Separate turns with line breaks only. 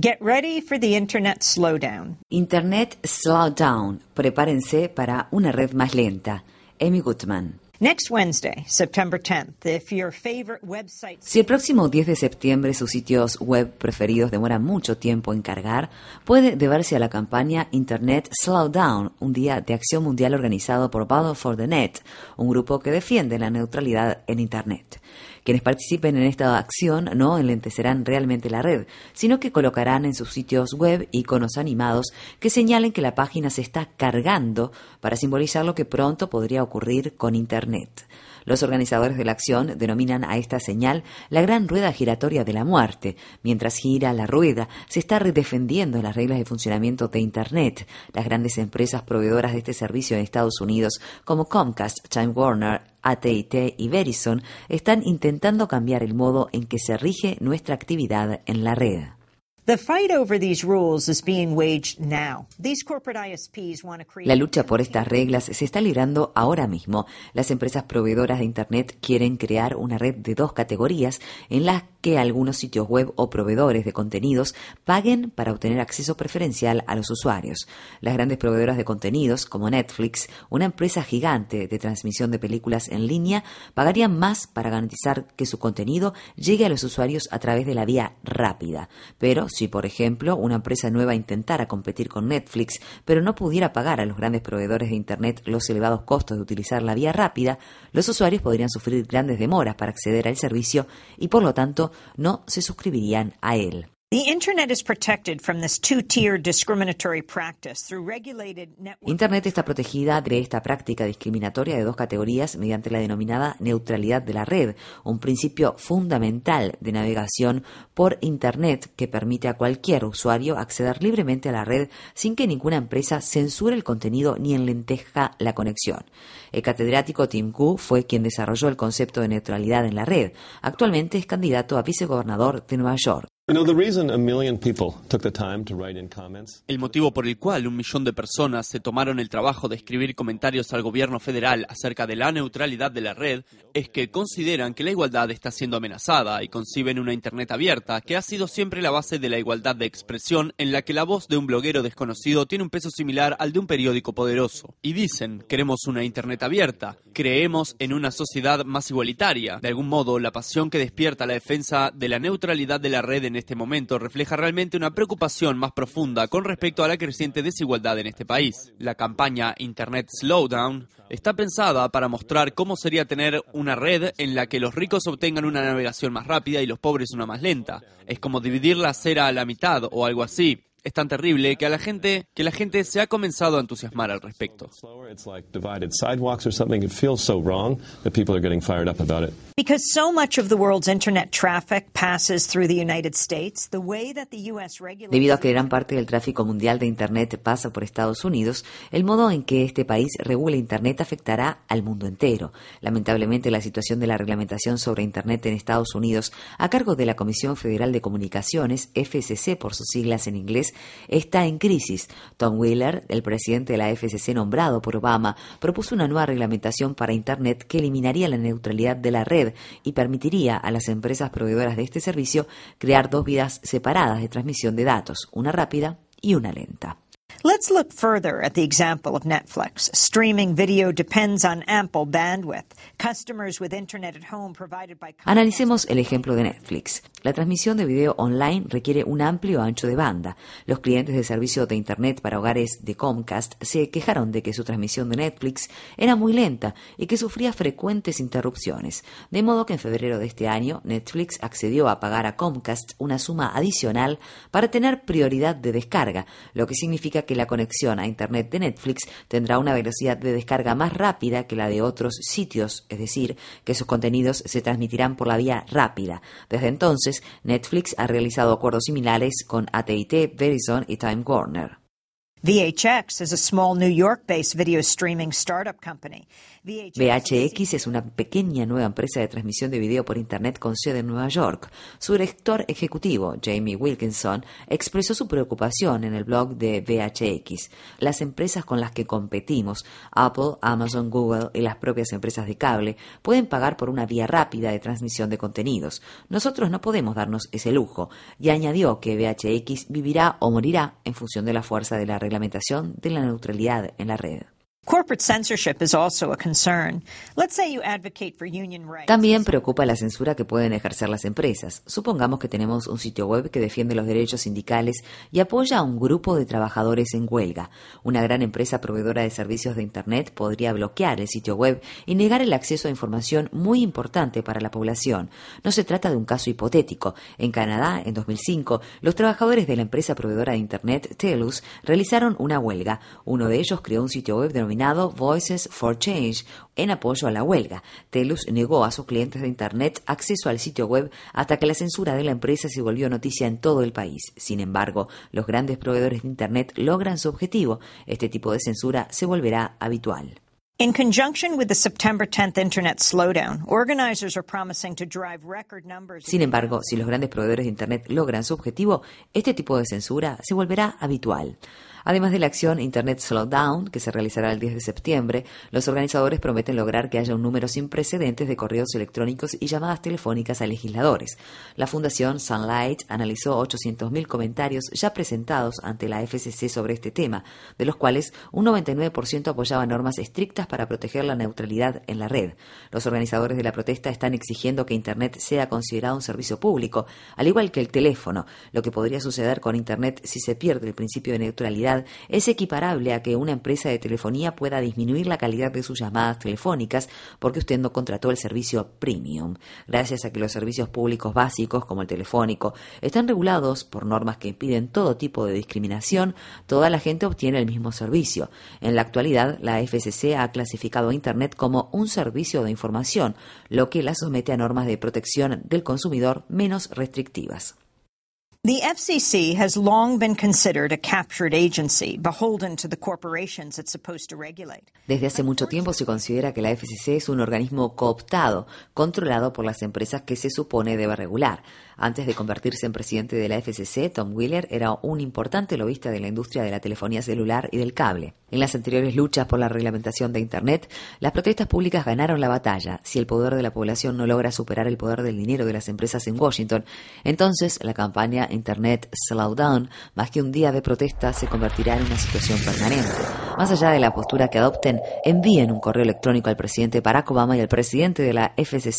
Get ready for the Internet slowdown.
Internet Slowdown. Prepárense para una red más lenta. Amy Goodman.
Next Wednesday, September 10th, if your favorite website
Si el próximo 10 de septiembre sus sitios web preferidos demoran mucho tiempo en cargar, puede deberse a la campaña Internet Slowdown, un día de acción mundial organizado por Battle for the Net, un grupo que defiende la neutralidad en Internet. Quienes participen en esta acción no enlentecerán realmente la red, sino que colocarán en sus sitios web iconos animados que señalen que la página se está cargando para simbolizar lo que pronto podría ocurrir con Internet. Los organizadores de la acción denominan a esta señal la gran rueda giratoria de la muerte. Mientras gira la rueda, se está redefendiendo las reglas de funcionamiento de Internet. Las grandes empresas proveedoras de este servicio en Estados Unidos, como Comcast, Time Warner, AT&T y Verizon, están intentando cambiar el modo en que se rige nuestra actividad en la red. La lucha por estas reglas se está librando ahora mismo. Las empresas proveedoras de Internet quieren crear una red de dos categorías en las que algunos sitios web o proveedores de contenidos paguen para obtener acceso preferencial a los usuarios. Las grandes proveedoras de contenidos, como Netflix, una empresa gigante de transmisión de películas en línea, pagarían más para garantizar que su contenido llegue a los usuarios a través de la vía rápida. Pero si, por ejemplo, una empresa nueva intentara competir con Netflix, pero no pudiera pagar a los grandes proveedores de Internet los elevados costos de utilizar la vía rápida, los usuarios podrían sufrir grandes demoras para acceder al servicio y, por lo tanto, no se suscribirían a él.
Internet
está protegida de esta práctica discriminatoria de dos categorías mediante la denominada neutralidad de la red, un principio fundamental de navegación por Internet que permite a cualquier usuario acceder libremente a la red sin que ninguna empresa censure el contenido ni enlenteja la conexión. El catedrático Tim Ku fue quien desarrolló el concepto de neutralidad en la red. Actualmente es candidato a vicegobernador de Nueva York.
El motivo por el cual un millón de personas se tomaron el trabajo de escribir comentarios al gobierno federal acerca de la neutralidad de la red es que consideran que la igualdad está siendo amenazada y conciben una Internet abierta que ha sido siempre la base de la igualdad de expresión en la que la voz de un bloguero desconocido tiene un peso similar al de un periódico poderoso. Y dicen, queremos una Internet abierta, creemos en una sociedad más igualitaria. De algún modo, la pasión que despierta la defensa de la neutralidad de la red en este momento refleja realmente una preocupación más profunda con respecto a la creciente desigualdad en este país. La campaña Internet Slowdown está pensada para mostrar cómo sería tener una red en la que los ricos obtengan una navegación más rápida y los pobres una más lenta. Es como dividir la acera a la mitad o algo así. Es tan terrible que a la gente que la gente se ha comenzado a entusiasmar al respecto.
slower. It's like divided sidewalks or something. It feels so wrong that people are getting fired up about it.
because so much of the world's internet traffic passes through the United States. The way that the US regulates
Debido a que gran parte del tráfico mundial de Internet pasa por Estados Unidos, el modo en que este país regula Internet afectará al mundo entero. Lamentablemente, la situación de la reglamentación sobre Internet en Estados Unidos, a cargo de la Comisión Federal de Comunicaciones, FCC por sus siglas en inglés, está en crisis. Tom Wheeler, el presidente de la FCC nombrado por Obama, propuso una nueva reglamentación para Internet que eliminaría la neutralidad de la red y permitiría a las empresas proveedoras de este servicio crear dos vías separadas de transmisión de datos, una rápida y una lenta.
Let's look further at the example of Netflix. Streaming video depends on ample bandwidth. Customers with internet at home provided by Comcast
Analicemos el ejemplo de Netflix. La transmisión de video online requiere un amplio ancho de banda. Los clientes de servicio de Internet para hogares de Comcast se quejaron de que su transmisión de Netflix era muy lenta y que sufría frecuentes interrupciones. De modo que en febrero de este año, Netflix accedió a pagar a Comcast una suma adicional para tener prioridad de descarga, lo que significa que la conexión a Internet de Netflix tendrá una velocidad de descarga más rápida que la de otros sitios, es decir, que sus contenidos se transmitirán por la vía rápida. Desde entonces, Netflix ha realizado acuerdos similares con AT&T, Verizon y Time Warner.
VHX is a small New York-based video streaming startup company.
VHX es una pequeña nueva empresa de transmisión de video por Internet con sede en Nueva York. Su director ejecutivo, Jamie Wilkinson, expresó su preocupación en el blog de VHX. Las empresas con las que competimos, Apple, Amazon, Google y las propias empresas de cable, pueden pagar por una vía rápida de transmisión de contenidos. Nosotros no podemos darnos ese lujo. Y añadió que VHX vivirá o morirá en función de la fuerza de la reglamentación de la neutralidad en la red. También preocupa la censura que pueden ejercer las empresas. Supongamos que tenemos un sitio web que defiende los derechos sindicales y apoya a un grupo de trabajadores en huelga. Una gran empresa proveedora de servicios de Internet podría bloquear el sitio web y negar el acceso a información muy importante para la población. No se trata de un caso hipotético. En Canadá, en 2005, los trabajadores de la empresa proveedora de Internet, TELUS, realizaron una huelga. Uno de ellos creó un sitio web denominado Voices for Change en apoyo a la huelga. Telus negó a sus clientes de Internet acceso al sitio web hasta que la censura de la empresa se volvió noticia en todo el país. Sin embargo, los grandes proveedores de Internet logran su objetivo. Este tipo de censura se volverá habitual.
In conjunction with the September 10th internet slowdown, organizers are promising to drive record numbers.
Sin embargo, si los grandes proveedores de internet logran su objetivo, este tipo de censura se volverá habitual. Además de la acción Internet Slowdown, que se realizará el 10 de septiembre, los organizadores prometen lograr que haya un número sin precedentes de correos electrónicos y llamadas telefónicas a legisladores. La Fundación Sunlight analizó 800.000 comentarios ya presentados ante la FCC sobre este tema, de los cuales un 99% apoyaba normas estrictas para proteger la neutralidad en la red. Los organizadores de la protesta están exigiendo que Internet sea considerado un servicio público, al igual que el teléfono, lo que podría suceder con Internet si se pierde el principio de neutralidad es equiparable a que una empresa de telefonía pueda disminuir la calidad de sus llamadas telefónicas porque usted no contrató el servicio premium. Gracias a que los servicios públicos básicos, como el telefónico, están regulados por normas que impiden todo tipo de discriminación, toda la gente obtiene el mismo servicio. En la actualidad, la FCC ha clasificado a Internet como un servicio de información, lo que la somete a normas de protección del consumidor menos restrictivas.
The FCC has long been considered a captured agency, beholden to the corporations it's supposed to regulate.
Desde hace mucho tiempo se considera que la FCC es un organismo cooptado, controlado por las empresas que se supone debe regular. Antes de convertirse en presidente de la FCC, Tom Wheeler era un importante lobista de la industria de la telefonía celular y del cable. En las anteriores luchas por la reglamentación de Internet, las protestas públicas ganaron la batalla. Si el poder de la población no logra superar el poder del dinero de las empresas en Washington, entonces la campaña Internet Slowdown, más que un día de protesta, se convertirá en una situación permanente. Más allá de la postura que adopten, envíen un correo electrónico al presidente Barack Obama y al presidente de la FCC